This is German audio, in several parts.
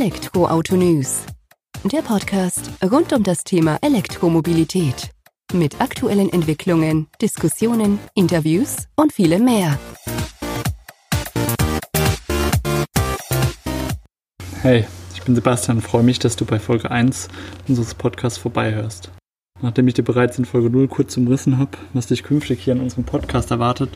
Elektroauto News. Der Podcast rund um das Thema Elektromobilität. Mit aktuellen Entwicklungen, Diskussionen, Interviews und vielem mehr. Hey, ich bin Sebastian und freue mich, dass du bei Folge 1 unseres Podcasts vorbeihörst. Nachdem ich dir bereits in Folge 0 kurz umrissen habe, was dich künftig hier in unserem Podcast erwartet,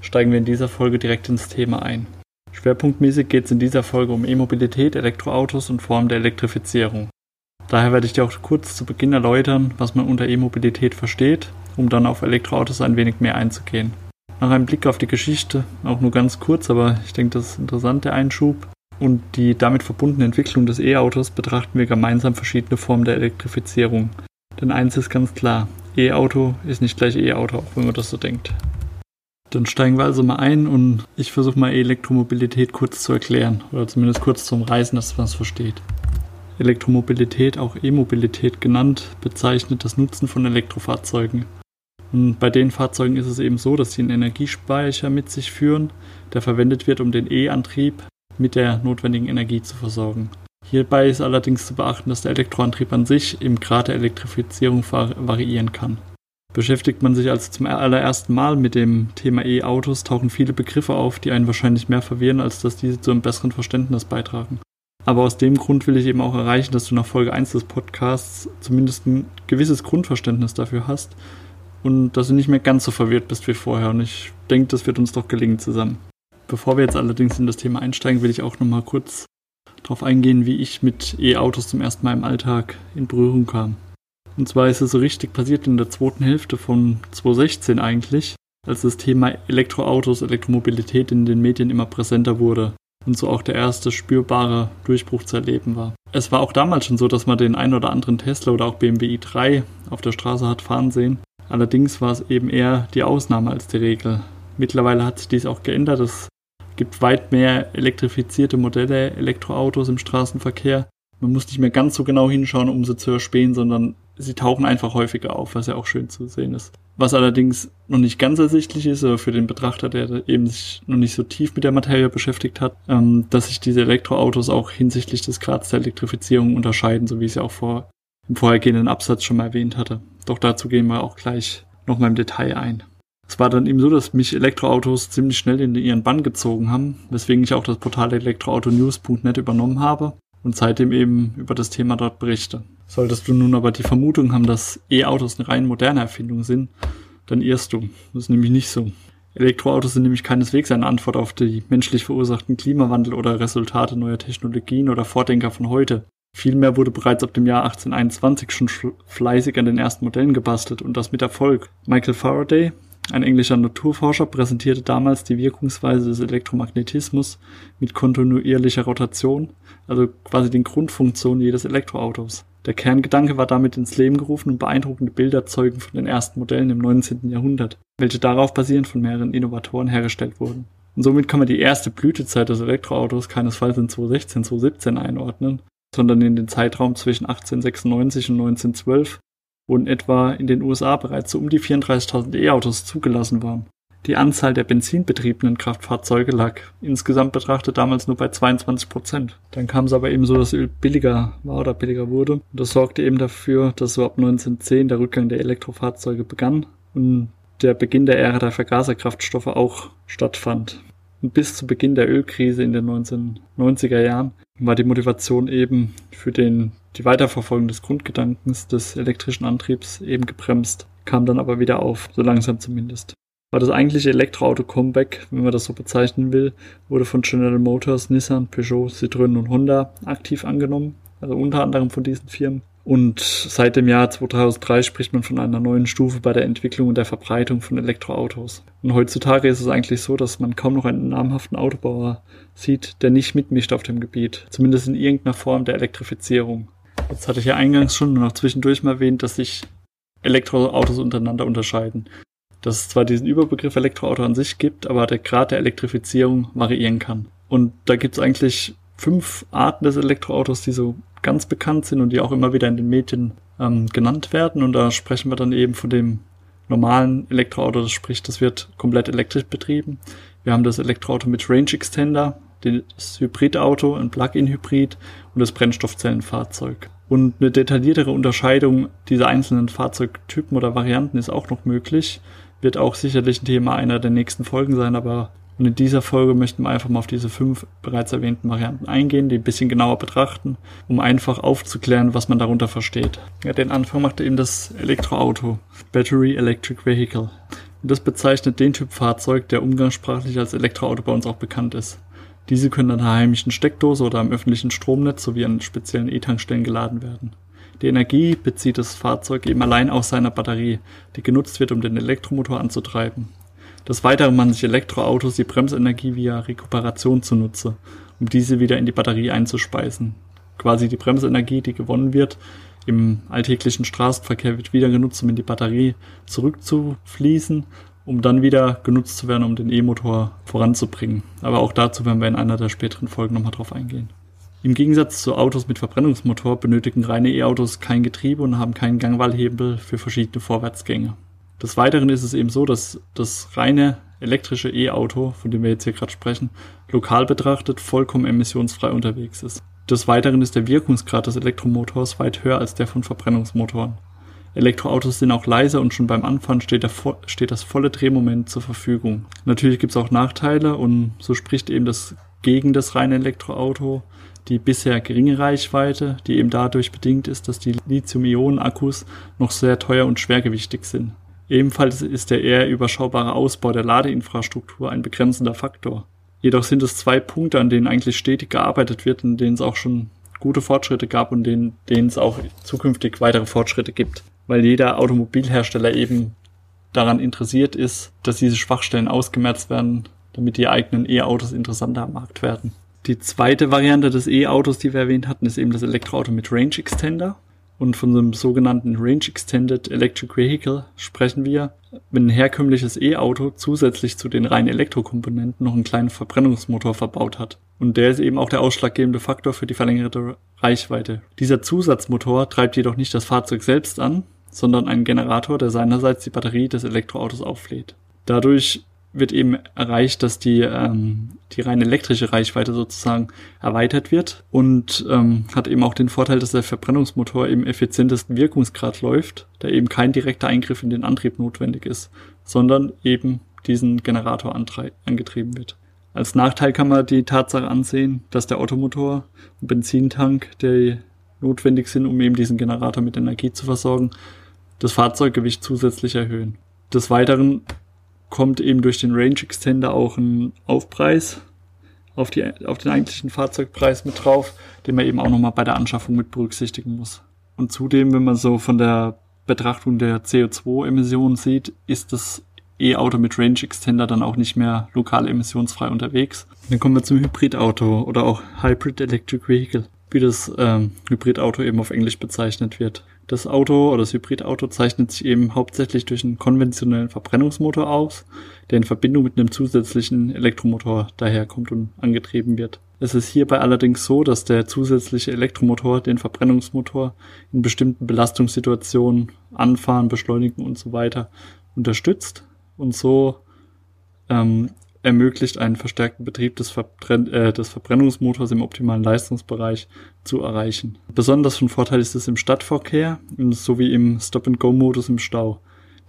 steigen wir in dieser Folge direkt ins Thema ein. Schwerpunktmäßig geht es in dieser Folge um E-Mobilität, Elektroautos und Formen der Elektrifizierung. Daher werde ich dir auch kurz zu Beginn erläutern, was man unter E-Mobilität versteht, um dann auf Elektroautos ein wenig mehr einzugehen. Nach einem Blick auf die Geschichte, auch nur ganz kurz, aber ich denke, das ist interessant, der Einschub, und die damit verbundene Entwicklung des E-Autos betrachten wir gemeinsam verschiedene Formen der Elektrifizierung. Denn eins ist ganz klar, E-Auto ist nicht gleich E-Auto, auch wenn man das so denkt. Dann steigen wir also mal ein und ich versuche mal Elektromobilität kurz zu erklären oder zumindest kurz zu umreißen, dass man es versteht. Elektromobilität, auch E-Mobilität genannt, bezeichnet das Nutzen von Elektrofahrzeugen. Und bei den Fahrzeugen ist es eben so, dass sie einen Energiespeicher mit sich führen, der verwendet wird, um den E-Antrieb mit der notwendigen Energie zu versorgen. Hierbei ist allerdings zu beachten, dass der Elektroantrieb an sich im Grad der Elektrifizierung variieren kann. Beschäftigt man sich also zum allerersten Mal mit dem Thema E-Autos, tauchen viele Begriffe auf, die einen wahrscheinlich mehr verwirren, als dass diese zu einem besseren Verständnis beitragen. Aber aus dem Grund will ich eben auch erreichen, dass du nach Folge 1 des Podcasts zumindest ein gewisses Grundverständnis dafür hast und dass du nicht mehr ganz so verwirrt bist wie vorher. Und ich denke, das wird uns doch gelingen zusammen. Bevor wir jetzt allerdings in das Thema einsteigen, will ich auch nochmal kurz darauf eingehen, wie ich mit E-Autos zum ersten Mal im Alltag in Berührung kam. Und zwar ist es so richtig passiert in der zweiten Hälfte von 2016 eigentlich, als das Thema Elektroautos, Elektromobilität in den Medien immer präsenter wurde und so auch der erste spürbare Durchbruch zu erleben war. Es war auch damals schon so, dass man den ein oder anderen Tesla oder auch BMW i3 auf der Straße hat fahren sehen. Allerdings war es eben eher die Ausnahme als die Regel. Mittlerweile hat sich dies auch geändert. Es gibt weit mehr elektrifizierte Modelle, Elektroautos im Straßenverkehr. Man muss nicht mehr ganz so genau hinschauen, um sie zu erspähen, sondern sie tauchen einfach häufiger auf, was ja auch schön zu sehen ist. Was allerdings noch nicht ganz ersichtlich ist, aber für den Betrachter, der eben sich noch nicht so tief mit der Materie beschäftigt hat, ähm, dass sich diese Elektroautos auch hinsichtlich des Grads der Elektrifizierung unterscheiden, so wie ich es ja auch vor, im vorhergehenden Absatz schon mal erwähnt hatte. Doch dazu gehen wir auch gleich nochmal im Detail ein. Es war dann eben so, dass mich Elektroautos ziemlich schnell in ihren Bann gezogen haben, weswegen ich auch das Portal elektroautonews.net übernommen habe und seitdem eben über das Thema dort berichte. Solltest du nun aber die Vermutung haben, dass E-Autos eine rein moderne Erfindung sind, dann irrst du. Das ist nämlich nicht so. Elektroautos sind nämlich keineswegs eine Antwort auf die menschlich verursachten Klimawandel oder Resultate neuer Technologien oder Vordenker von heute. Vielmehr wurde bereits ab dem Jahr 1821 schon fleißig an den ersten Modellen gebastelt und das mit Erfolg. Michael Faraday, ein englischer Naturforscher präsentierte damals die Wirkungsweise des Elektromagnetismus mit kontinuierlicher Rotation, also quasi den Grundfunktionen jedes Elektroautos. Der Kerngedanke war damit ins Leben gerufen und beeindruckende Bilder zeugen von den ersten Modellen im 19. Jahrhundert, welche darauf basierend von mehreren Innovatoren hergestellt wurden. Und somit kann man die erste Blütezeit des Elektroautos keinesfalls in 2016, 2017 einordnen, sondern in den Zeitraum zwischen 1896 und 1912, wo in etwa in den USA bereits so um die 34.000 E-Autos zugelassen waren. Die Anzahl der benzinbetriebenen Kraftfahrzeuge lag insgesamt betrachtet damals nur bei 22 Prozent. Dann kam es aber eben so, dass Öl billiger war oder billiger wurde. Und das sorgte eben dafür, dass so ab 1910 der Rückgang der Elektrofahrzeuge begann und der Beginn der Ära der Vergaserkraftstoffe auch stattfand. Und bis zu Beginn der Ölkrise in den 1990er Jahren war die Motivation eben für den, die Weiterverfolgung des Grundgedankens des elektrischen Antriebs eben gebremst, kam dann aber wieder auf, so langsam zumindest. War das eigentliche Elektroauto-Comeback, wenn man das so bezeichnen will, wurde von General Motors, Nissan, Peugeot, Citroën und Honda aktiv angenommen, also unter anderem von diesen Firmen. Und seit dem Jahr 2003 spricht man von einer neuen Stufe bei der Entwicklung und der Verbreitung von Elektroautos. Und heutzutage ist es eigentlich so, dass man kaum noch einen namhaften Autobauer sieht, der nicht mitmischt auf dem Gebiet. Zumindest in irgendeiner Form der Elektrifizierung. Jetzt hatte ich ja eingangs schon noch zwischendurch mal erwähnt, dass sich Elektroautos untereinander unterscheiden. Dass es zwar diesen Überbegriff Elektroauto an sich gibt, aber der Grad der Elektrifizierung variieren kann. Und da gibt es eigentlich fünf Arten des Elektroautos, die so ganz bekannt sind und die auch immer wieder in den Medien ähm, genannt werden. Und da sprechen wir dann eben von dem normalen Elektroauto, das spricht, das wird komplett elektrisch betrieben. Wir haben das Elektroauto mit Range Extender, das Hybridauto, ein Plug-in-Hybrid und das Brennstoffzellenfahrzeug. Und eine detailliertere Unterscheidung dieser einzelnen Fahrzeugtypen oder Varianten ist auch noch möglich. Wird auch sicherlich ein Thema einer der nächsten Folgen sein, aber in dieser Folge möchten wir einfach mal auf diese fünf bereits erwähnten Varianten eingehen, die ein bisschen genauer betrachten, um einfach aufzuklären, was man darunter versteht. Ja, den Anfang macht eben das Elektroauto, Battery Electric Vehicle. Und das bezeichnet den Typ Fahrzeug, der umgangssprachlich als Elektroauto bei uns auch bekannt ist. Diese können an einer heimischen Steckdose oder am öffentlichen Stromnetz sowie an speziellen E-Tankstellen geladen werden. Die Energie bezieht das Fahrzeug eben allein aus seiner Batterie, die genutzt wird, um den Elektromotor anzutreiben. Des Weiteren machen sich Elektroautos die Bremsenergie via Rekuperation zunutze, um diese wieder in die Batterie einzuspeisen. Quasi die Bremsenergie, die gewonnen wird, im alltäglichen Straßenverkehr wird wieder genutzt, um in die Batterie zurückzufließen, um dann wieder genutzt zu werden, um den E-Motor voranzubringen. Aber auch dazu werden wir in einer der späteren Folgen nochmal drauf eingehen. Im Gegensatz zu Autos mit Verbrennungsmotor benötigen reine E-Autos kein Getriebe und haben keinen Gangwahlhebel für verschiedene Vorwärtsgänge. Des Weiteren ist es eben so, dass das reine elektrische E-Auto, von dem wir jetzt hier gerade sprechen, lokal betrachtet vollkommen emissionsfrei unterwegs ist. Des Weiteren ist der Wirkungsgrad des Elektromotors weit höher als der von Verbrennungsmotoren. Elektroautos sind auch leiser und schon beim Anfahren steht, der, steht das volle Drehmoment zur Verfügung. Natürlich gibt es auch Nachteile und so spricht eben das gegen das reine Elektroauto die bisher geringe Reichweite, die eben dadurch bedingt ist, dass die Lithium-Ionen-Akkus noch sehr teuer und schwergewichtig sind. Ebenfalls ist der eher überschaubare Ausbau der Ladeinfrastruktur ein begrenzender Faktor. Jedoch sind es zwei Punkte, an denen eigentlich stetig gearbeitet wird, in denen es auch schon gute Fortschritte gab und denen, denen es auch zukünftig weitere Fortschritte gibt. Weil jeder Automobilhersteller eben daran interessiert ist, dass diese Schwachstellen ausgemerzt werden, damit die eigenen E-Autos interessanter am Markt werden. Die zweite Variante des E-Autos, die wir erwähnt hatten, ist eben das Elektroauto mit Range Extender. Und von so einem sogenannten Range Extended Electric Vehicle sprechen wir, wenn ein herkömmliches E-Auto zusätzlich zu den reinen Elektrokomponenten noch einen kleinen Verbrennungsmotor verbaut hat. Und der ist eben auch der ausschlaggebende Faktor für die verlängerte Reichweite. Dieser Zusatzmotor treibt jedoch nicht das Fahrzeug selbst an, sondern einen Generator, der seinerseits die Batterie des Elektroautos auflädt. Dadurch wird eben erreicht, dass die, ähm, die rein elektrische Reichweite sozusagen erweitert wird und ähm, hat eben auch den Vorteil, dass der Verbrennungsmotor im effizientesten Wirkungsgrad läuft, da eben kein direkter Eingriff in den Antrieb notwendig ist, sondern eben diesen Generator angetrieben wird. Als Nachteil kann man die Tatsache ansehen, dass der Automotor und Benzintank, die notwendig sind, um eben diesen Generator mit Energie zu versorgen, das Fahrzeuggewicht zusätzlich erhöhen. Des Weiteren kommt eben durch den Range Extender auch ein Aufpreis auf, die, auf den eigentlichen Fahrzeugpreis mit drauf, den man eben auch nochmal bei der Anschaffung mit berücksichtigen muss. Und zudem, wenn man so von der Betrachtung der CO2-Emissionen sieht, ist das E-Auto mit Range Extender dann auch nicht mehr lokal emissionsfrei unterwegs. Dann kommen wir zum Hybridauto oder auch Hybrid Electric Vehicle, wie das ähm, Hybridauto eben auf Englisch bezeichnet wird. Das Auto oder das Hybridauto zeichnet sich eben hauptsächlich durch einen konventionellen Verbrennungsmotor aus, der in Verbindung mit einem zusätzlichen Elektromotor daherkommt und angetrieben wird. Es ist hierbei allerdings so, dass der zusätzliche Elektromotor den Verbrennungsmotor in bestimmten Belastungssituationen, Anfahren, Beschleunigen und so weiter unterstützt und so ähm, ermöglicht einen verstärkten Betrieb des, Verbrenn äh, des Verbrennungsmotors im optimalen Leistungsbereich zu erreichen. Besonders von Vorteil ist es im Stadtverkehr sowie im Stop-and-Go-Modus im Stau.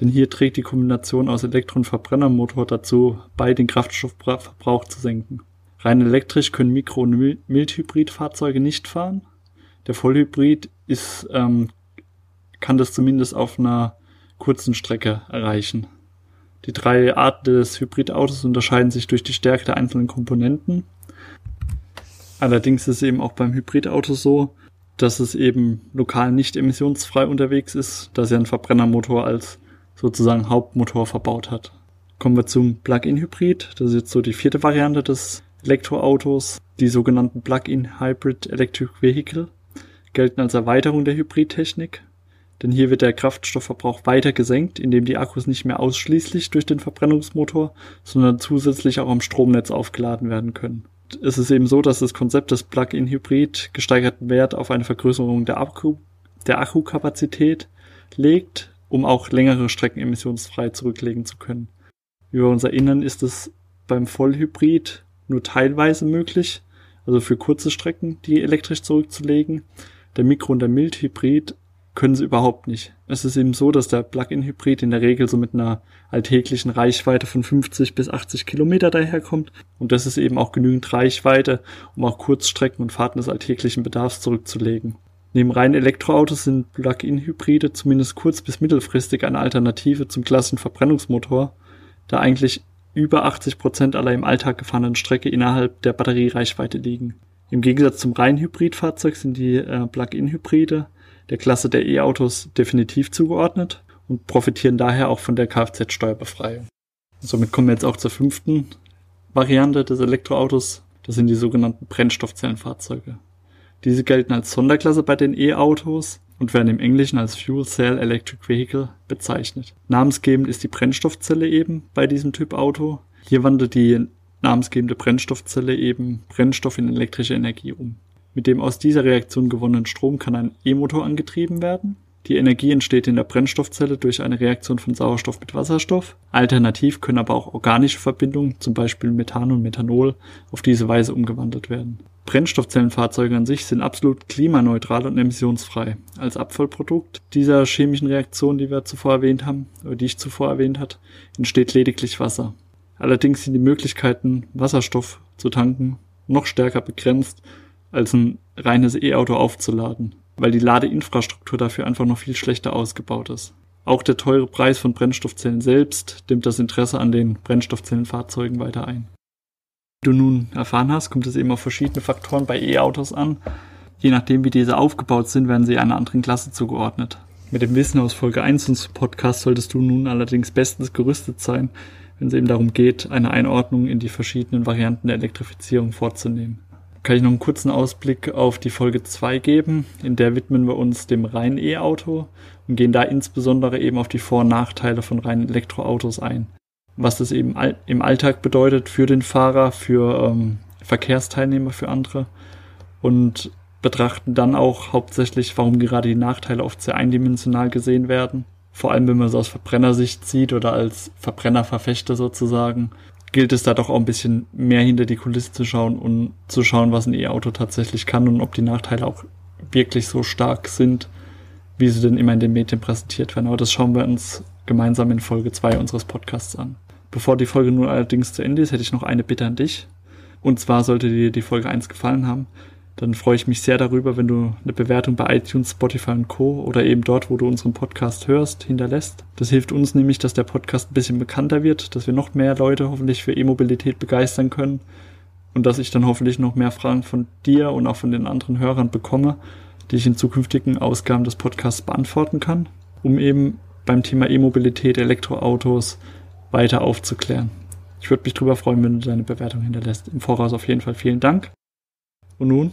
Denn hier trägt die Kombination aus Elektro- und Verbrennermotor dazu bei, den Kraftstoffverbrauch zu senken. Rein elektrisch können Mikro- und Mildhybridfahrzeuge nicht fahren. Der Vollhybrid ist, ähm, kann das zumindest auf einer kurzen Strecke erreichen. Die drei Arten des Hybridautos unterscheiden sich durch die Stärke der einzelnen Komponenten. Allerdings ist es eben auch beim Hybridauto so, dass es eben lokal nicht emissionsfrei unterwegs ist, da es ja einen Verbrennermotor als sozusagen Hauptmotor verbaut hat. Kommen wir zum Plug-in-Hybrid. Das ist jetzt so die vierte Variante des Elektroautos. Die sogenannten Plug-in Hybrid Electric Vehicle gelten als Erweiterung der Hybridtechnik denn hier wird der Kraftstoffverbrauch weiter gesenkt, indem die Akkus nicht mehr ausschließlich durch den Verbrennungsmotor, sondern zusätzlich auch am Stromnetz aufgeladen werden können. Es ist eben so, dass das Konzept des Plug-in-Hybrid gesteigerten Wert auf eine Vergrößerung der, Akku, der Akkukapazität legt, um auch längere Strecken emissionsfrei zurücklegen zu können. Wie wir uns erinnern, ist es beim Vollhybrid nur teilweise möglich, also für kurze Strecken, die elektrisch zurückzulegen. Der Mikro- und der Mild-Hybrid können sie überhaupt nicht. Es ist eben so, dass der Plug-in-Hybrid in der Regel so mit einer alltäglichen Reichweite von 50 bis 80 Kilometer daherkommt. Und das ist eben auch genügend Reichweite, um auch Kurzstrecken und Fahrten des alltäglichen Bedarfs zurückzulegen. Neben reinen Elektroautos sind Plug-in-Hybride zumindest kurz- bis mittelfristig eine Alternative zum klassischen Verbrennungsmotor, da eigentlich über 80 Prozent aller im Alltag gefahrenen Strecke innerhalb der Batteriereichweite liegen. Im Gegensatz zum reinen Hybridfahrzeug sind die äh, Plug-in-Hybride der Klasse der E-Autos definitiv zugeordnet und profitieren daher auch von der Kfz-Steuerbefreiung. Somit kommen wir jetzt auch zur fünften Variante des Elektroautos. Das sind die sogenannten Brennstoffzellenfahrzeuge. Diese gelten als Sonderklasse bei den E-Autos und werden im Englischen als Fuel Cell Electric Vehicle bezeichnet. Namensgebend ist die Brennstoffzelle eben bei diesem Typ Auto. Hier wandelt die namensgebende Brennstoffzelle eben Brennstoff in elektrische Energie um. Mit dem aus dieser Reaktion gewonnenen Strom kann ein E-Motor angetrieben werden. Die Energie entsteht in der Brennstoffzelle durch eine Reaktion von Sauerstoff mit Wasserstoff. Alternativ können aber auch organische Verbindungen, zum Beispiel Methan und Methanol, auf diese Weise umgewandelt werden. Brennstoffzellenfahrzeuge an sich sind absolut klimaneutral und emissionsfrei. Als Abfallprodukt dieser chemischen Reaktion, die wir zuvor erwähnt haben, oder die ich zuvor erwähnt hat, entsteht lediglich Wasser. Allerdings sind die Möglichkeiten, Wasserstoff zu tanken, noch stärker begrenzt als ein reines E-Auto aufzuladen, weil die Ladeinfrastruktur dafür einfach noch viel schlechter ausgebaut ist. Auch der teure Preis von Brennstoffzellen selbst dimmt das Interesse an den Brennstoffzellenfahrzeugen weiter ein. Wie du nun erfahren hast, kommt es eben auf verschiedene Faktoren bei E-Autos an. Je nachdem, wie diese aufgebaut sind, werden sie einer anderen Klasse zugeordnet. Mit dem Wissen aus Folge 1 unseres Podcasts solltest du nun allerdings bestens gerüstet sein, wenn es eben darum geht, eine Einordnung in die verschiedenen Varianten der Elektrifizierung vorzunehmen kann ich noch einen kurzen Ausblick auf die Folge 2 geben. In der widmen wir uns dem reinen E-Auto und gehen da insbesondere eben auf die Vor- und Nachteile von reinen Elektroautos ein. Was das eben im Alltag bedeutet für den Fahrer, für ähm, Verkehrsteilnehmer, für andere. Und betrachten dann auch hauptsächlich, warum gerade die Nachteile oft sehr eindimensional gesehen werden. Vor allem, wenn man es aus Verbrennersicht sieht oder als Verbrennerverfechter sozusagen gilt es da doch auch ein bisschen mehr hinter die Kulisse zu schauen und zu schauen, was ein E-Auto tatsächlich kann und ob die Nachteile auch wirklich so stark sind, wie sie denn immer in den Medien präsentiert werden. Aber das schauen wir uns gemeinsam in Folge 2 unseres Podcasts an. Bevor die Folge nun allerdings zu Ende ist, hätte ich noch eine Bitte an dich. Und zwar sollte dir die Folge 1 gefallen haben, dann freue ich mich sehr darüber, wenn du eine Bewertung bei iTunes, Spotify und Co. oder eben dort, wo du unseren Podcast hörst, hinterlässt. Das hilft uns nämlich, dass der Podcast ein bisschen bekannter wird, dass wir noch mehr Leute hoffentlich für E-Mobilität begeistern können und dass ich dann hoffentlich noch mehr Fragen von dir und auch von den anderen Hörern bekomme, die ich in zukünftigen Ausgaben des Podcasts beantworten kann, um eben beim Thema E-Mobilität, Elektroautos weiter aufzuklären. Ich würde mich darüber freuen, wenn du deine Bewertung hinterlässt. Im Voraus auf jeden Fall vielen Dank. Und nun